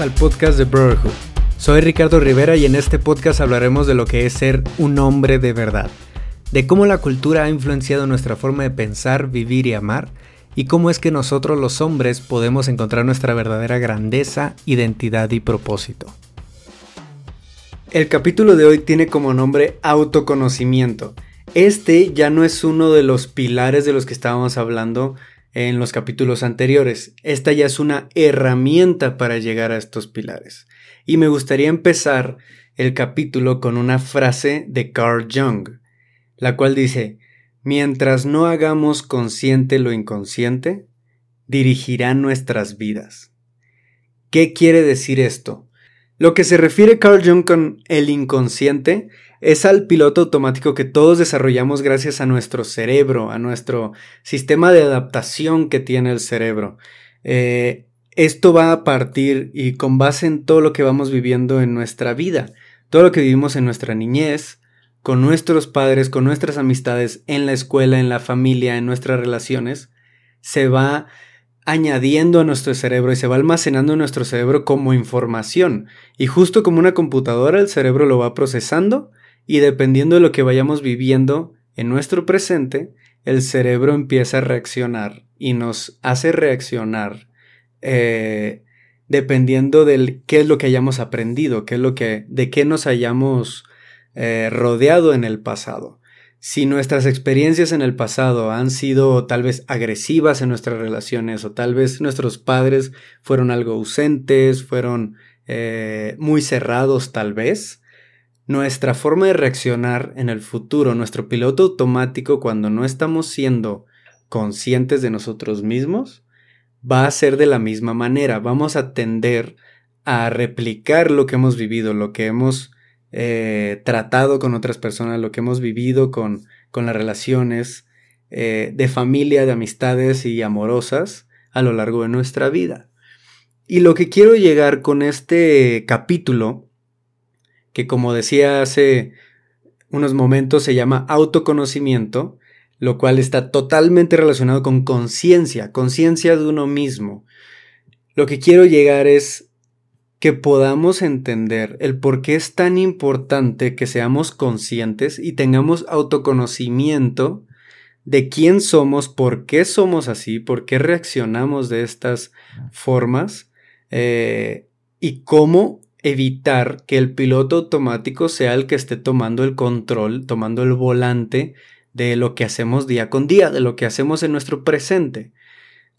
Al podcast de Brotherhood. Soy Ricardo Rivera y en este podcast hablaremos de lo que es ser un hombre de verdad, de cómo la cultura ha influenciado nuestra forma de pensar, vivir y amar, y cómo es que nosotros los hombres podemos encontrar nuestra verdadera grandeza, identidad y propósito. El capítulo de hoy tiene como nombre autoconocimiento. Este ya no es uno de los pilares de los que estábamos hablando en los capítulos anteriores. Esta ya es una herramienta para llegar a estos pilares. Y me gustaría empezar el capítulo con una frase de Carl Jung, la cual dice, mientras no hagamos consciente lo inconsciente, dirigirá nuestras vidas. ¿Qué quiere decir esto? Lo que se refiere Carl Jung con el inconsciente es al piloto automático que todos desarrollamos gracias a nuestro cerebro, a nuestro sistema de adaptación que tiene el cerebro. Eh, esto va a partir y con base en todo lo que vamos viviendo en nuestra vida, todo lo que vivimos en nuestra niñez, con nuestros padres, con nuestras amistades, en la escuela, en la familia, en nuestras relaciones, se va añadiendo a nuestro cerebro y se va almacenando en nuestro cerebro como información. Y justo como una computadora, el cerebro lo va procesando y dependiendo de lo que vayamos viviendo en nuestro presente, el cerebro empieza a reaccionar y nos hace reaccionar eh, dependiendo de qué es lo que hayamos aprendido, qué es lo que, de qué nos hayamos eh, rodeado en el pasado. Si nuestras experiencias en el pasado han sido tal vez agresivas en nuestras relaciones o tal vez nuestros padres fueron algo ausentes, fueron eh, muy cerrados tal vez, nuestra forma de reaccionar en el futuro, nuestro piloto automático cuando no estamos siendo conscientes de nosotros mismos, va a ser de la misma manera. Vamos a tender a replicar lo que hemos vivido, lo que hemos eh, tratado con otras personas, lo que hemos vivido con, con las relaciones eh, de familia, de amistades y amorosas a lo largo de nuestra vida. Y lo que quiero llegar con este capítulo que como decía hace unos momentos se llama autoconocimiento, lo cual está totalmente relacionado con conciencia, conciencia de uno mismo. Lo que quiero llegar es que podamos entender el por qué es tan importante que seamos conscientes y tengamos autoconocimiento de quién somos, por qué somos así, por qué reaccionamos de estas formas eh, y cómo evitar que el piloto automático sea el que esté tomando el control, tomando el volante de lo que hacemos día con día, de lo que hacemos en nuestro presente.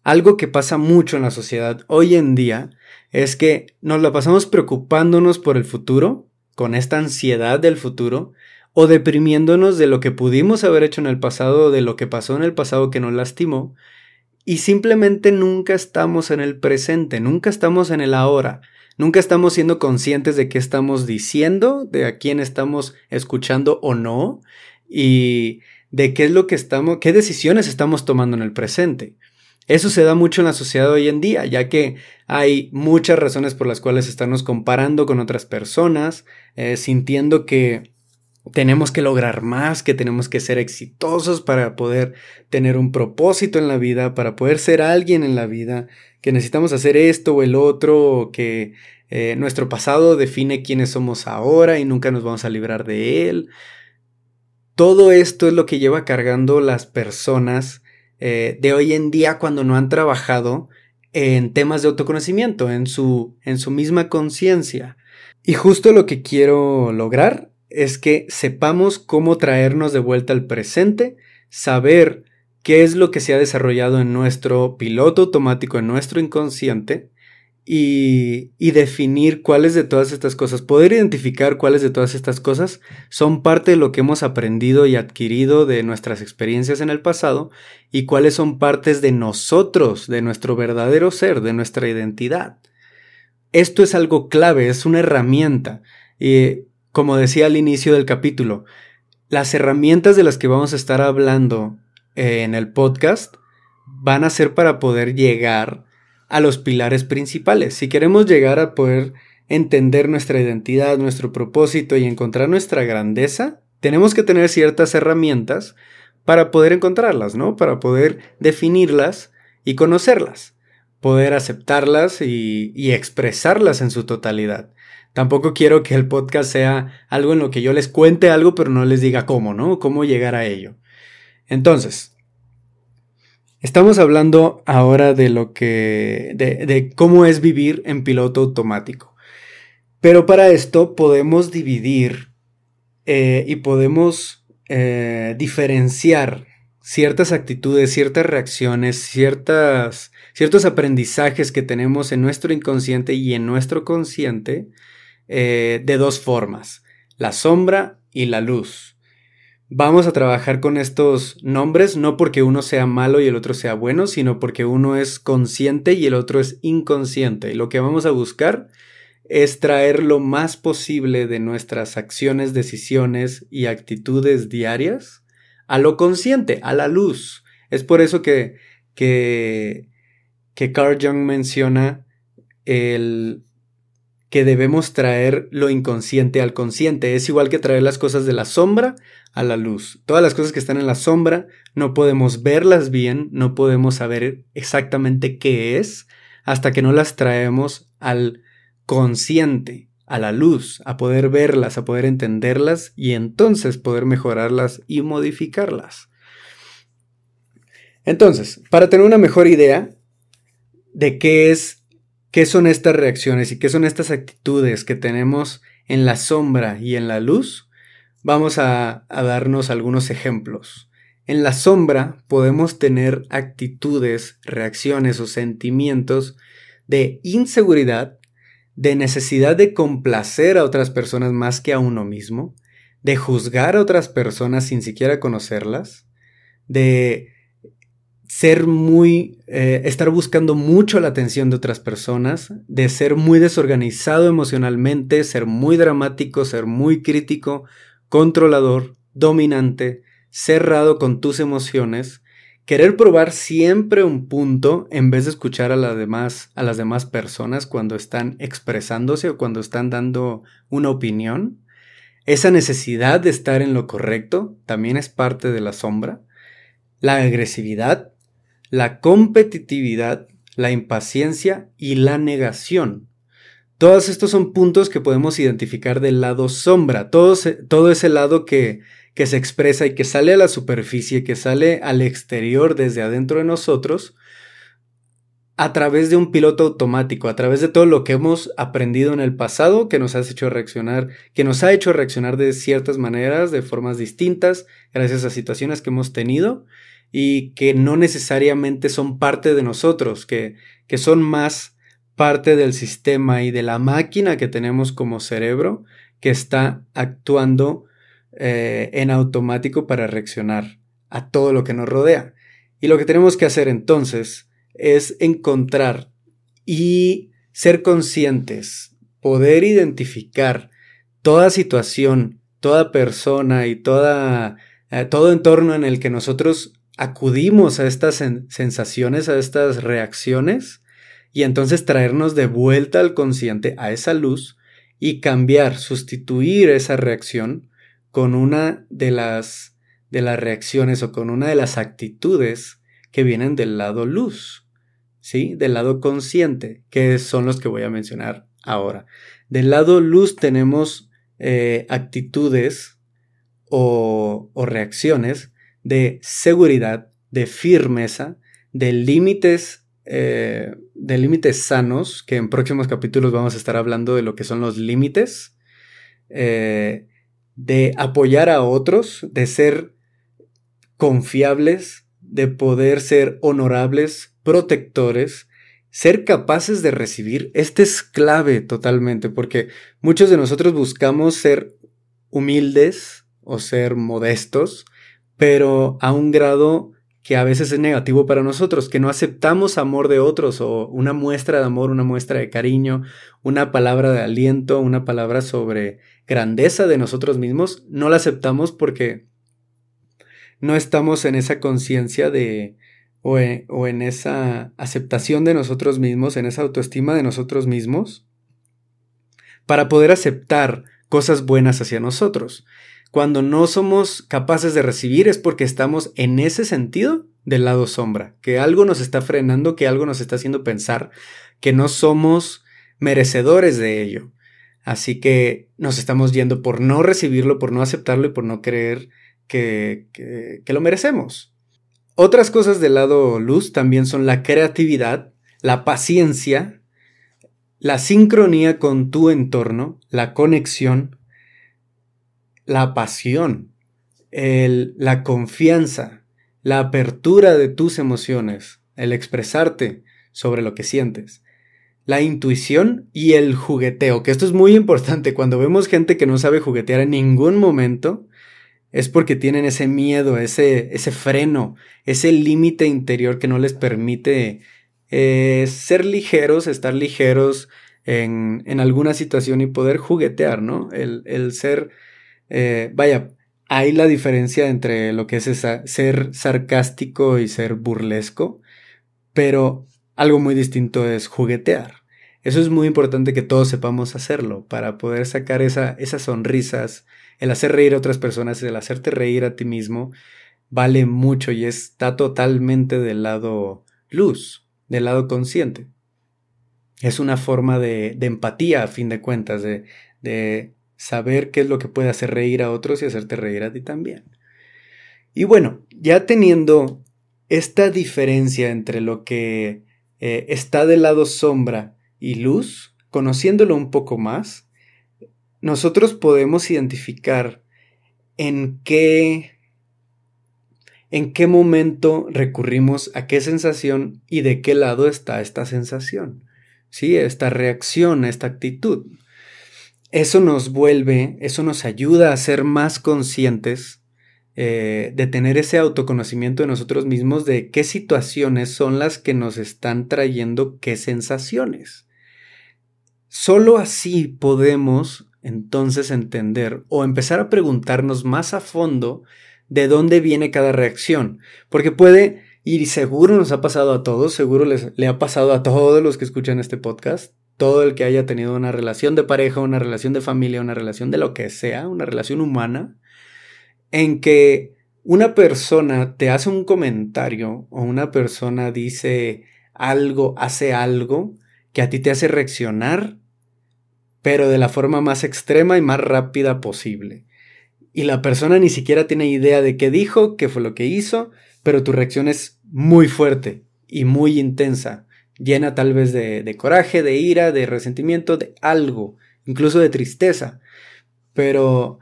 Algo que pasa mucho en la sociedad hoy en día es que nos la pasamos preocupándonos por el futuro, con esta ansiedad del futuro, o deprimiéndonos de lo que pudimos haber hecho en el pasado, de lo que pasó en el pasado que nos lastimó, y simplemente nunca estamos en el presente, nunca estamos en el ahora. Nunca estamos siendo conscientes de qué estamos diciendo, de a quién estamos escuchando o no, y de qué es lo que estamos, qué decisiones estamos tomando en el presente. Eso se da mucho en la sociedad hoy en día, ya que hay muchas razones por las cuales estamos comparando con otras personas, eh, sintiendo que tenemos que lograr más, que tenemos que ser exitosos para poder tener un propósito en la vida, para poder ser alguien en la vida, que necesitamos hacer esto o el otro, o que eh, nuestro pasado define quiénes somos ahora y nunca nos vamos a librar de él. Todo esto es lo que lleva cargando las personas eh, de hoy en día cuando no han trabajado en temas de autoconocimiento, en su, en su misma conciencia. Y justo lo que quiero lograr es que sepamos cómo traernos de vuelta al presente, saber qué es lo que se ha desarrollado en nuestro piloto automático, en nuestro inconsciente, y, definir cuáles de todas estas cosas, poder identificar cuáles de todas estas cosas son parte de lo que hemos aprendido y adquirido de nuestras experiencias en el pasado y cuáles son partes de nosotros, de nuestro verdadero ser, de nuestra identidad. Esto es algo clave, es una herramienta. Y como decía al inicio del capítulo, las herramientas de las que vamos a estar hablando eh, en el podcast van a ser para poder llegar a los pilares principales. Si queremos llegar a poder entender nuestra identidad, nuestro propósito y encontrar nuestra grandeza, tenemos que tener ciertas herramientas para poder encontrarlas, ¿no? Para poder definirlas y conocerlas. Poder aceptarlas y, expresarlas en su totalidad. Tampoco quiero que el podcast sea algo en lo que yo les cuente algo, pero no les diga cómo, ¿no? Cómo llegar a ello. Entonces, estamos hablando ahora de lo que. de, de cómo es vivir en piloto automático. Pero para esto podemos dividir eh, y podemos eh, diferenciar ciertas actitudes, ciertas reacciones, ciertas, ciertos aprendizajes que tenemos en nuestro inconsciente y en nuestro consciente eh, de dos formas, la sombra y la luz. Vamos a trabajar con estos nombres no porque uno sea malo y el otro sea bueno, sino porque uno es consciente y el otro es inconsciente. Y lo que vamos a buscar es traer lo más posible de nuestras acciones, decisiones y actitudes diarias a lo consciente, a la luz. Es por eso que, que, que Carl Jung menciona el que debemos traer lo inconsciente al consciente. Es igual que traer las cosas de la sombra a la luz. Todas las cosas que están en la sombra no podemos verlas bien, no podemos saber exactamente qué es hasta que no las traemos al consciente, a la luz, a poder verlas, a poder entenderlas y entonces poder mejorarlas y modificarlas. Entonces, para tener una mejor idea de qué es ¿Qué son estas reacciones y qué son estas actitudes que tenemos en la sombra y en la luz? Vamos a, darnos algunos ejemplos. En la sombra podemos tener actitudes, reacciones o sentimientos de inseguridad, de necesidad de complacer a otras personas más que a uno mismo, de juzgar a otras personas sin siquiera conocerlas, de ser muy, eh, estar buscando mucho la atención de otras personas, de ser muy desorganizado emocionalmente, ser muy dramático, ser muy crítico, controlador, dominante, cerrado con tus emociones, querer probar siempre un punto en vez de escuchar a, demás, a las demás personas cuando están expresándose o cuando están dando una opinión. Esa necesidad de estar en lo correcto también es parte de la sombra. La agresividad la competitividad, la impaciencia y la negación. Todos estos son puntos que podemos identificar del lado sombra, todo, ese lado que, que se expresa y que sale a la superficie, que sale al exterior desde adentro de nosotros, a través de un piloto automático, a través de todo lo que hemos aprendido en el pasado, que nos ha hecho reaccionar, que nos ha hecho reaccionar de ciertas maneras, de formas distintas, gracias a situaciones que hemos tenido, y que no necesariamente son parte de nosotros, que, que son más parte del sistema y de la máquina que tenemos como cerebro que está actuando eh, en automático para reaccionar a todo lo que nos rodea. Y lo que tenemos que hacer entonces es encontrar y ser conscientes, poder identificar toda situación, toda persona y toda, eh, todo entorno en el que nosotros acudimos a estas sensaciones, a estas reacciones, y entonces traernos de vuelta al consciente, a esa luz, y cambiar, sustituir esa reacción con una de las, de las reacciones o con una de las actitudes que vienen del lado luz, ¿sí? Del lado consciente, que son los que voy a mencionar ahora. Del lado luz tenemos eh, actitudes o, o reacciones de seguridad, de firmeza, de límites, eh, de límites sanos, que en próximos capítulos vamos a estar hablando de lo que son los límites, eh, de apoyar a otros, de ser confiables, de poder ser honorables, protectores, ser capaces de recibir. Este es clave totalmente, porque muchos de nosotros buscamos ser humildes o ser modestos, pero a un grado que a veces es negativo para nosotros, que no aceptamos amor de otros o una muestra de amor, una muestra de cariño, una palabra de aliento, una palabra sobre grandeza de nosotros mismos, no la aceptamos porque no estamos en esa conciencia de o en, o en esa aceptación de nosotros mismos, en esa autoestima de nosotros mismos, para poder aceptar cosas buenas hacia nosotros. Cuando no somos capaces de recibir es porque estamos en ese sentido del lado sombra, que algo nos está frenando, que algo nos está haciendo pensar que no somos merecedores de ello. Así que nos estamos yendo por no recibirlo, por no aceptarlo y por no creer que, que, lo merecemos. Otras cosas del lado luz también son la creatividad, la paciencia, la sincronía con tu entorno, la conexión, la pasión, la confianza, la apertura de tus emociones, el expresarte sobre lo que sientes, la intuición y el jugueteo, que esto es muy importante. Cuando vemos gente que no sabe juguetear en ningún momento, es porque tienen ese miedo, ese, ese freno, ese límite interior que no les permite eh, ser ligeros, estar ligeros en, en, alguna situación y poder juguetear, ¿no? El, el ser, eh, vaya, hay la diferencia entre lo que es ser sarcástico y ser burlesco, pero algo muy distinto es juguetear. Eso es muy importante que todos sepamos hacerlo para poder sacar esa, esas sonrisas, el hacer reír a otras personas, el hacerte reír a ti mismo, vale mucho y está totalmente del lado luz, del lado consciente. Es una forma de, de empatía, a fin de cuentas, de, de saber qué es lo que puede hacer reír a otros y hacerte reír a ti también. Y bueno, ya teniendo esta diferencia entre lo que eh, está del lado sombra y luz, conociéndolo un poco más, nosotros podemos identificar en qué en qué momento recurrimos a qué sensación y de qué lado está esta sensación. Sí, esta reacción, esta actitud. Eso nos vuelve, eso nos ayuda a ser más conscientes eh, de tener ese autoconocimiento de nosotros mismos de qué situaciones son las que nos están trayendo qué sensaciones. Solo así podemos entonces entender o empezar a preguntarnos más a fondo de dónde viene cada reacción, porque puede, y seguro nos ha pasado a todos, seguro les, le ha pasado a todos los que escuchan este podcast, todo el que haya tenido una relación de pareja, una relación de familia, una relación de lo que sea, una relación humana, en que una persona te hace un comentario o una persona dice algo, hace algo que a ti te hace reaccionar, pero de la forma más extrema y más rápida posible. Y la persona ni siquiera tiene idea de qué dijo, qué fue lo que hizo, pero tu reacción es muy fuerte y muy intensa, llena tal vez de, de coraje, de ira, de resentimiento, de algo, incluso de tristeza. Pero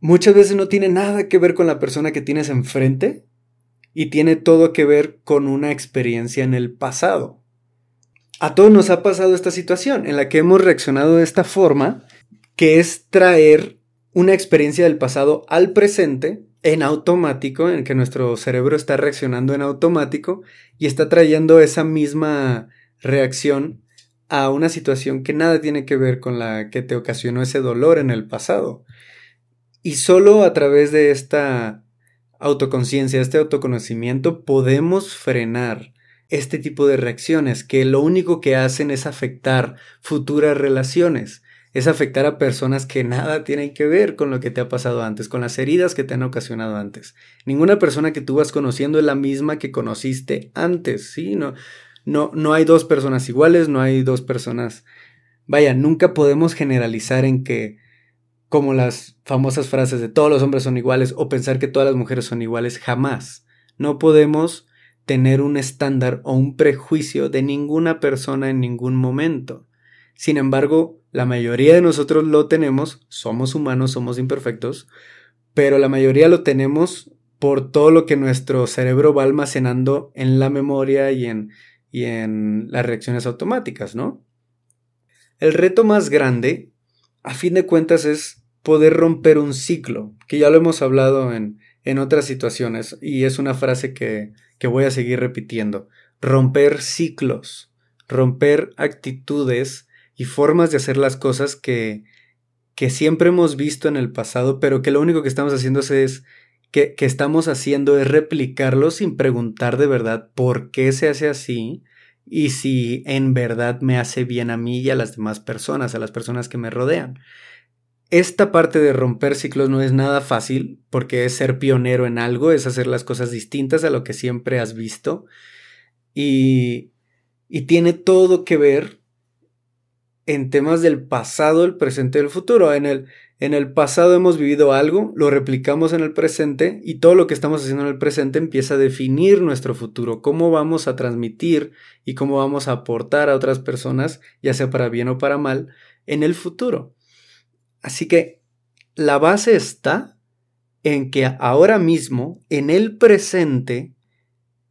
muchas veces no tiene nada que ver con la persona que tienes enfrente y tiene todo que ver con una experiencia en el pasado. A todos nos ha pasado esta situación en la que hemos reaccionado de esta forma, que es traer una experiencia del pasado al presente en automático, en que nuestro cerebro está reaccionando en automático y está trayendo esa misma reacción a una situación que nada tiene que ver con la que te ocasionó ese dolor en el pasado. Y solo a través de esta autoconciencia, este autoconocimiento, podemos frenar este tipo de reacciones que lo único que hacen es afectar futuras relaciones, es afectar a personas que nada tienen que ver con lo que te ha pasado antes, con las heridas que te han ocasionado antes. Ninguna persona que tú vas conociendo es la misma que conociste antes, ¿sí? No, no, no hay dos personas iguales, no hay dos personas... Vaya, nunca podemos generalizar en que como las famosas frases de todos los hombres son iguales o pensar que todas las mujeres son iguales, jamás. No podemos tener un estándar o un prejuicio de ninguna persona en ningún momento. Sin embargo, la mayoría de nosotros lo tenemos, somos humanos, somos imperfectos, pero la mayoría lo tenemos por todo lo que nuestro cerebro va almacenando en la memoria y en, y en las reacciones automáticas, ¿no? El reto más grande, a fin de cuentas, es poder romper un ciclo, que ya lo hemos hablado en, en otras situaciones y es una frase que, que voy a seguir repitiendo. Romper ciclos, romper actitudes y formas de hacer las cosas que, que siempre hemos visto en el pasado, pero que lo único que estamos haciendo es que, que, estamos haciendo es replicarlo sin preguntar de verdad por qué se hace así y si en verdad me hace bien a mí y a las demás personas, a las personas que me rodean. Esta parte de romper ciclos no es nada fácil porque es ser pionero en algo, es hacer las cosas distintas a lo que siempre has visto y, y tiene todo que ver en temas del pasado, el presente y el futuro. En el, en el pasado hemos vivido algo, lo replicamos en el presente y todo lo que estamos haciendo en el presente empieza a definir nuestro futuro, cómo vamos a transmitir y cómo vamos a aportar a otras personas, ya sea para bien o para mal, en el futuro. Así que la base está en que ahora mismo, en el presente,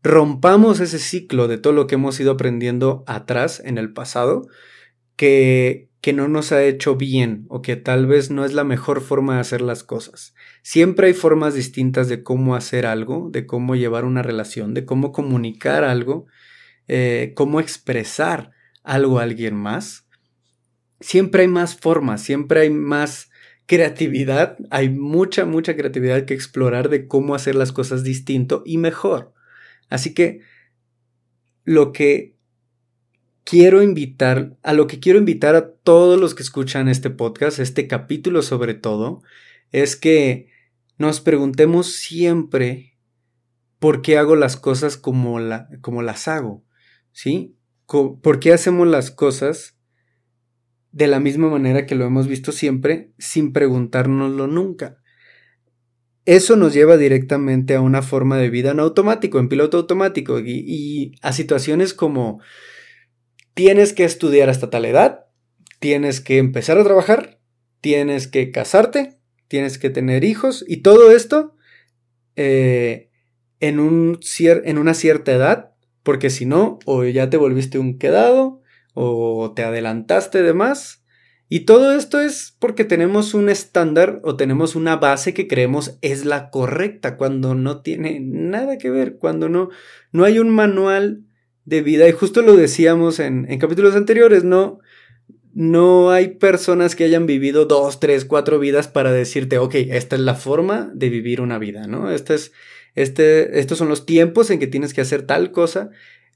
rompamos ese ciclo de todo lo que hemos ido aprendiendo atrás en el pasado, que que no nos ha hecho bien o que tal vez no es la mejor forma de hacer las cosas. Siempre hay formas distintas de cómo hacer algo, de cómo llevar una relación, de cómo comunicar algo, eh, cómo expresar algo a alguien más. Siempre hay más formas, siempre hay más creatividad, hay mucha, mucha creatividad que explorar de cómo hacer las cosas distinto y mejor. Así que lo que quiero invitar, a lo que quiero invitar a todos los que escuchan este podcast, este capítulo sobre todo, es que nos preguntemos siempre por qué hago las cosas como, la, como las hago, ¿sí? ¿Por qué hacemos las cosas de la misma manera que lo hemos visto siempre sin preguntárnoslo nunca? Eso nos lleva directamente a una forma de vida en automático, en piloto automático y, y a situaciones como tienes que estudiar hasta tal edad, tienes que empezar a trabajar, tienes que casarte, tienes que tener hijos y todo esto eh, en, en una cierta edad, porque si no, o ya te volviste un quedado, o te adelantaste de más. Y todo esto es porque tenemos un estándar o tenemos una base que creemos es la correcta, cuando no tiene nada que ver, cuando no, no hay un manual de vida. Y justo lo decíamos en, capítulos anteriores, ¿no? No hay personas que hayan vivido dos, tres, cuatro vidas para decirte, ok, esta es la forma de vivir una vida, ¿no? Este es, este, estos son los tiempos en que tienes que hacer tal cosa.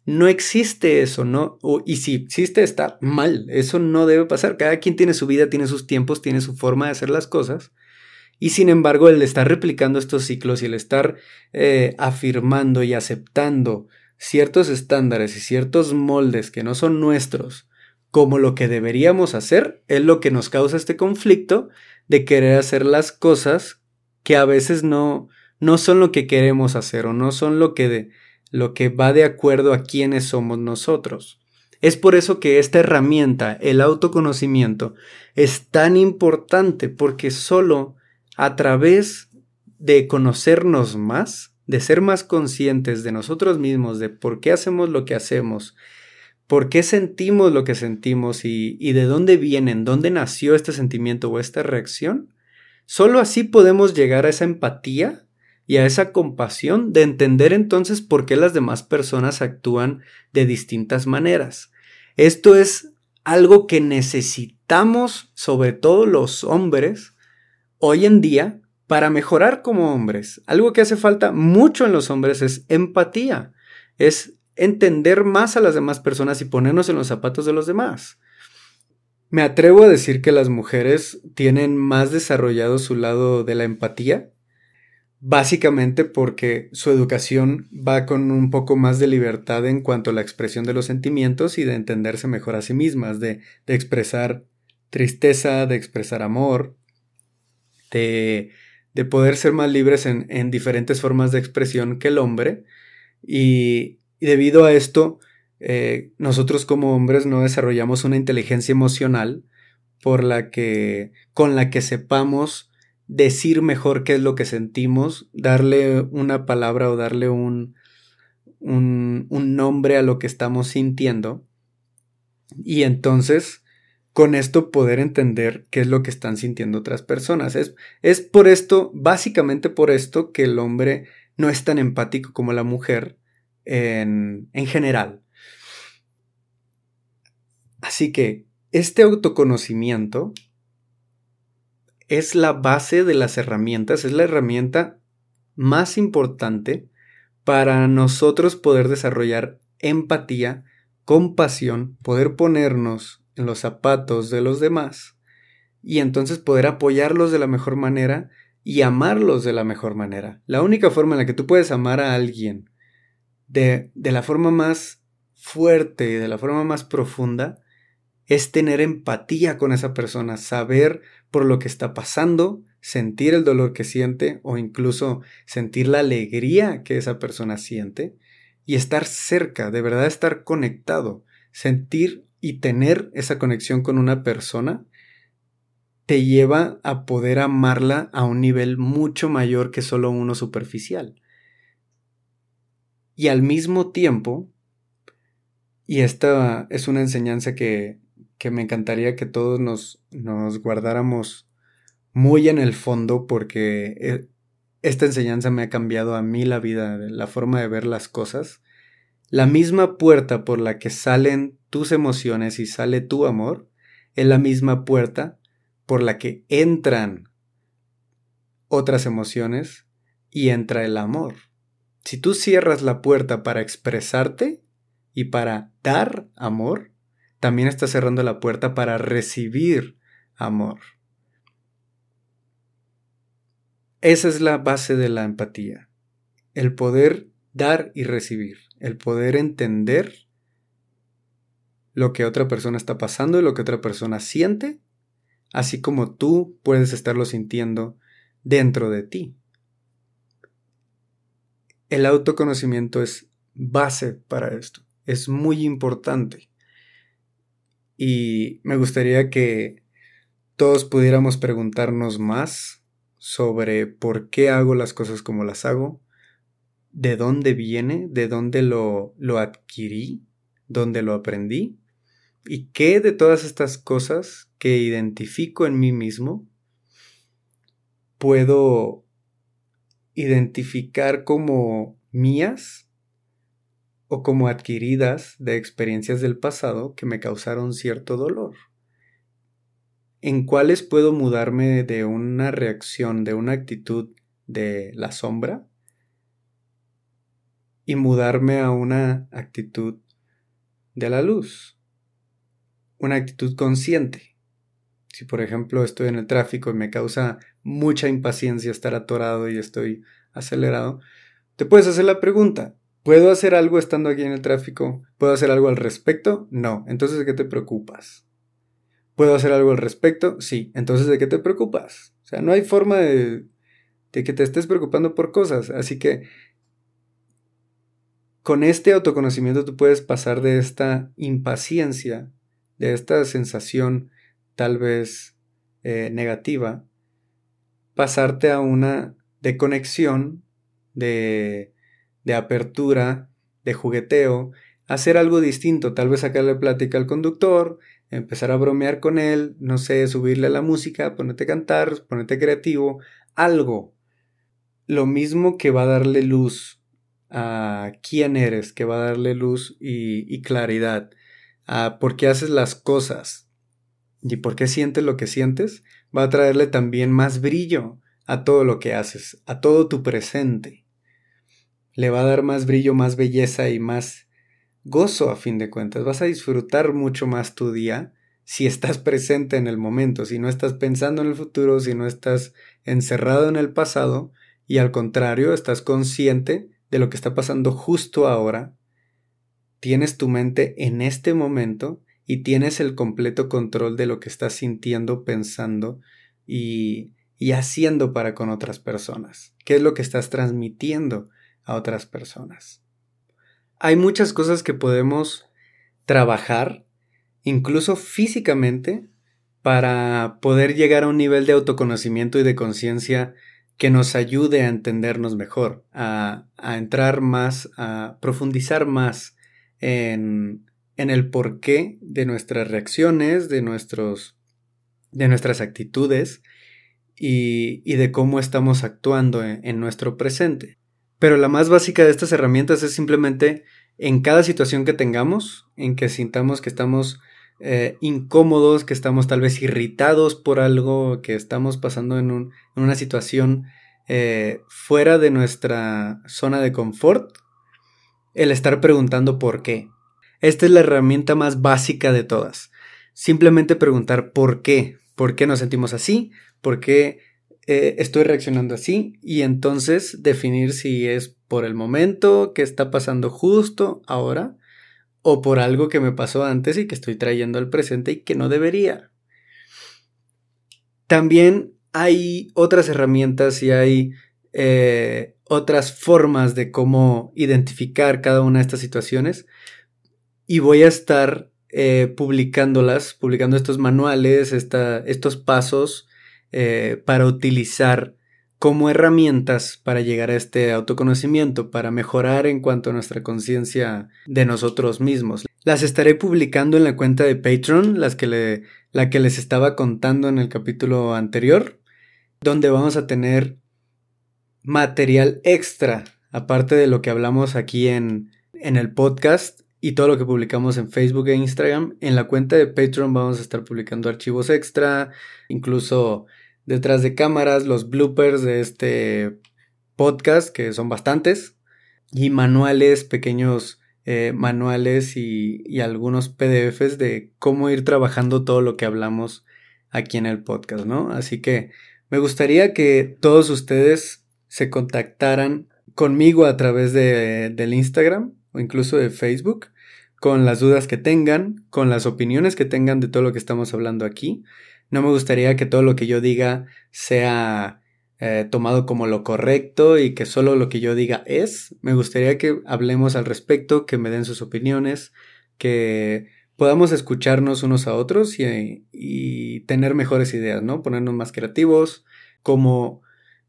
No existe eso, ¿no? y si existe, está mal. Eso no debe pasar. Cada quien tiene su vida, tiene sus tiempos, tiene su forma de hacer las cosas. Y sin embargo, el estar replicando estos ciclos y el estar eh, afirmando y aceptando ciertos estándares y ciertos moldes que no son nuestros como lo que deberíamos hacer, es lo que nos causa este conflicto de querer hacer las cosas que a veces no, no son lo que queremos hacer o no son lo que, de, lo que va de acuerdo a quienes somos nosotros. Es por eso que esta herramienta, el autoconocimiento, es tan importante porque solo a través de conocernos más de ser más conscientes de nosotros mismos, de por qué hacemos lo que hacemos, por qué sentimos lo que sentimos y, de dónde vienen, dónde nació este sentimiento o esta reacción, solo así podemos llegar a esa empatía y a esa compasión de entender entonces por qué las demás personas actúan de distintas maneras. Esto es algo que necesitamos, sobre todo los hombres, hoy en día, para mejorar como hombres. Algo que hace falta mucho en los hombres es empatía, es entender más a las demás personas y ponernos en los zapatos de los demás. Me atrevo a decir que las mujeres tienen más desarrollado su lado de la empatía, básicamente porque su educación va con un poco más de libertad en cuanto a la expresión de los sentimientos y de entenderse mejor a sí mismas, de, expresar tristeza, de expresar amor, de de poder ser más libres en, diferentes formas de expresión que el hombre. Y, debido a esto, eh, nosotros como hombres no desarrollamos una inteligencia emocional por la que, con la que sepamos decir mejor qué es lo que sentimos, darle una palabra o darle un, un, un nombre a lo que estamos sintiendo. Y entonces con esto poder entender qué es lo que están sintiendo otras personas. Es, es por esto, básicamente por esto, que el hombre no es tan empático como la mujer en, en general. Así que este autoconocimiento es la base de las herramientas, es la herramienta más importante para nosotros poder desarrollar empatía, compasión, poder ponernos en los zapatos de los demás y entonces poder apoyarlos de la mejor manera y amarlos de la mejor manera. La única forma en la que tú puedes amar a alguien de, de la forma más fuerte y de la forma más profunda es tener empatía con esa persona, saber por lo que está pasando, sentir el dolor que siente o incluso sentir la alegría que esa persona siente y estar cerca, de verdad estar conectado, sentir y tener esa conexión con una persona te lleva a poder amarla a un nivel mucho mayor que solo uno superficial. Y al mismo tiempo, y esta es una enseñanza que, que me encantaría que todos nos, nos guardáramos muy en el fondo porque eh, esta enseñanza me ha cambiado a mí la vida, la forma de ver las cosas. La misma puerta por la que salen tus emociones y sale tu amor es la misma puerta por la que entran otras emociones y entra el amor. Si tú cierras la puerta para expresarte y para dar amor, también estás cerrando la puerta para recibir amor. Esa es la base de la empatía, el poder dar y recibir, el poder entender lo que otra persona está pasando y lo que otra persona siente así como tú puedes estarlo sintiendo dentro de ti. El autoconocimiento es base para esto, es muy importante. Y me gustaría que todos pudiéramos preguntarnos más sobre por qué hago las cosas como las hago, de dónde viene, de dónde lo, lo adquirí, dónde lo aprendí ¿Y qué de todas estas cosas que identifico en mí mismo puedo identificar como mías o como adquiridas de experiencias del pasado que me causaron cierto dolor? ¿En cuáles puedo mudarme de una reacción, de una actitud de la sombra y mudarme a una actitud de la luz? una actitud consciente. Si por ejemplo estoy en el tráfico y me causa mucha impaciencia estar atorado y estoy acelerado, te puedes hacer la pregunta, ¿puedo hacer algo estando aquí en el tráfico? ¿Puedo hacer algo al respecto? No. Entonces, ¿de qué te preocupas? ¿Puedo hacer algo al respecto? Sí. Entonces, ¿de qué te preocupas? O sea, no hay forma de, de que te estés preocupando por cosas. Así que con este autoconocimiento tú puedes pasar de esta impaciencia de esta sensación tal vez eh, negativa, pasarte a una de conexión, de, de apertura, de jugueteo, hacer algo distinto, tal vez sacarle plática al conductor, empezar a bromear con él, no sé, subirle a la música, ponerte a cantar, ponerte creativo, algo. Lo mismo que va a darle luz a quién eres, que va a darle luz y, claridad a por qué haces las cosas y por qué sientes lo que sientes, va a traerle también más brillo a todo lo que haces, a todo tu presente. Le va a dar más brillo, más belleza y más gozo a fin de cuentas. Vas a disfrutar mucho más tu día si estás presente en el momento, si no estás pensando en el futuro, si no estás encerrado en el pasado y al contrario estás consciente de lo que está pasando justo ahora tienes tu mente en este momento y tienes el completo control de lo que estás sintiendo, pensando y, y haciendo para con otras personas. ¿Qué es lo que estás transmitiendo a otras personas? Hay muchas cosas que podemos trabajar, incluso físicamente, para poder llegar a un nivel de autoconocimiento y de conciencia que nos ayude a entendernos mejor, a, a, entrar más, a profundizar más en, en el porqué de nuestras reacciones, de, nuestros, de nuestras actitudes y, y de cómo estamos actuando en, nuestro presente. Pero la más básica de estas herramientas es simplemente en cada situación que tengamos, en que sintamos que estamos eh, incómodos, que estamos tal vez irritados por algo, que estamos pasando en, un, en una situación eh, fuera de nuestra zona de confort, el estar preguntando por qué. Esta es la herramienta más básica de todas. Simplemente preguntar por qué. por qué nos sentimos así, por qué eh, estoy reaccionando así y entonces definir si es por el momento que está pasando justo ahora o por algo que me pasó antes y que estoy trayendo al presente y que no debería. También hay otras herramientas y hay eh, otras formas de cómo identificar cada una de estas situaciones y voy a estar eh, publicándolas, publicando estos manuales, estos pasos eh, para utilizar como herramientas para llegar a este autoconocimiento, para mejorar en cuanto a nuestra conciencia de nosotros mismos. Las estaré publicando en la cuenta de Patreon, las que la que les estaba contando en el capítulo anterior, donde vamos a tener material extra, aparte de lo que hablamos aquí en, en el podcast y todo lo que publicamos en Facebook e Instagram. En la cuenta de Patreon vamos a estar publicando archivos extra, incluso detrás de cámaras, los bloopers de este podcast, que son bastantes, y manuales, pequeños eh, manuales y, y, algunos PDFs de cómo ir trabajando todo lo que hablamos aquí en el podcast, ¿no? Así que me gustaría que todos ustedes se contactaran conmigo a través de, del Instagram o incluso de Facebook con las dudas que tengan, con las opiniones que tengan de todo lo que estamos hablando aquí. No me gustaría que todo lo que yo diga sea eh, tomado como lo correcto y que solo lo que yo diga es. Me gustaría que hablemos al respecto, que me den sus opiniones, que podamos escucharnos unos a otros y, y tener mejores ideas, ¿no? Ponernos más creativos. Como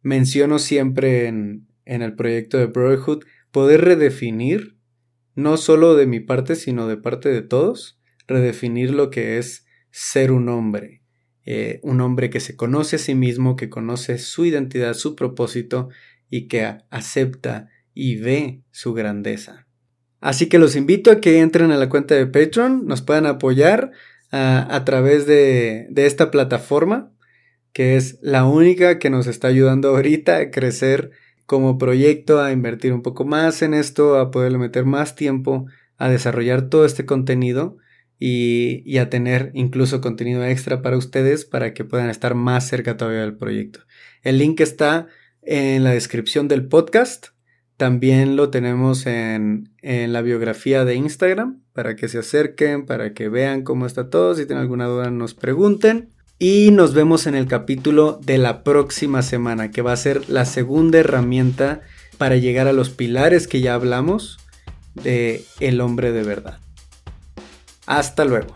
menciono siempre en, en el proyecto de Brotherhood, poder redefinir, no solo de mi parte, sino de parte de todos, redefinir lo que es ser un hombre eh, un hombre que se conoce a sí mismo, que conoce su identidad, su propósito y que acepta y ve su grandeza. Así que los invito a que entren a la cuenta de Patreon, nos puedan apoyar a través de, de esta plataforma, que es la única que nos está ayudando ahorita a crecer como proyecto, a invertir un poco más en esto, a poderle meter más tiempo a desarrollar todo este contenido y, a tener incluso contenido extra para ustedes para que puedan estar más cerca todavía del proyecto. El link está en la descripción del podcast. También lo tenemos en, en la biografía de Instagram para que se acerquen, para que vean cómo está todo. Si tienen alguna duda nos pregunten. Y nos vemos en el capítulo de la próxima semana, que va a ser la segunda herramienta para llegar a los pilares que ya hablamos de el hombre de verdad. Hasta luego.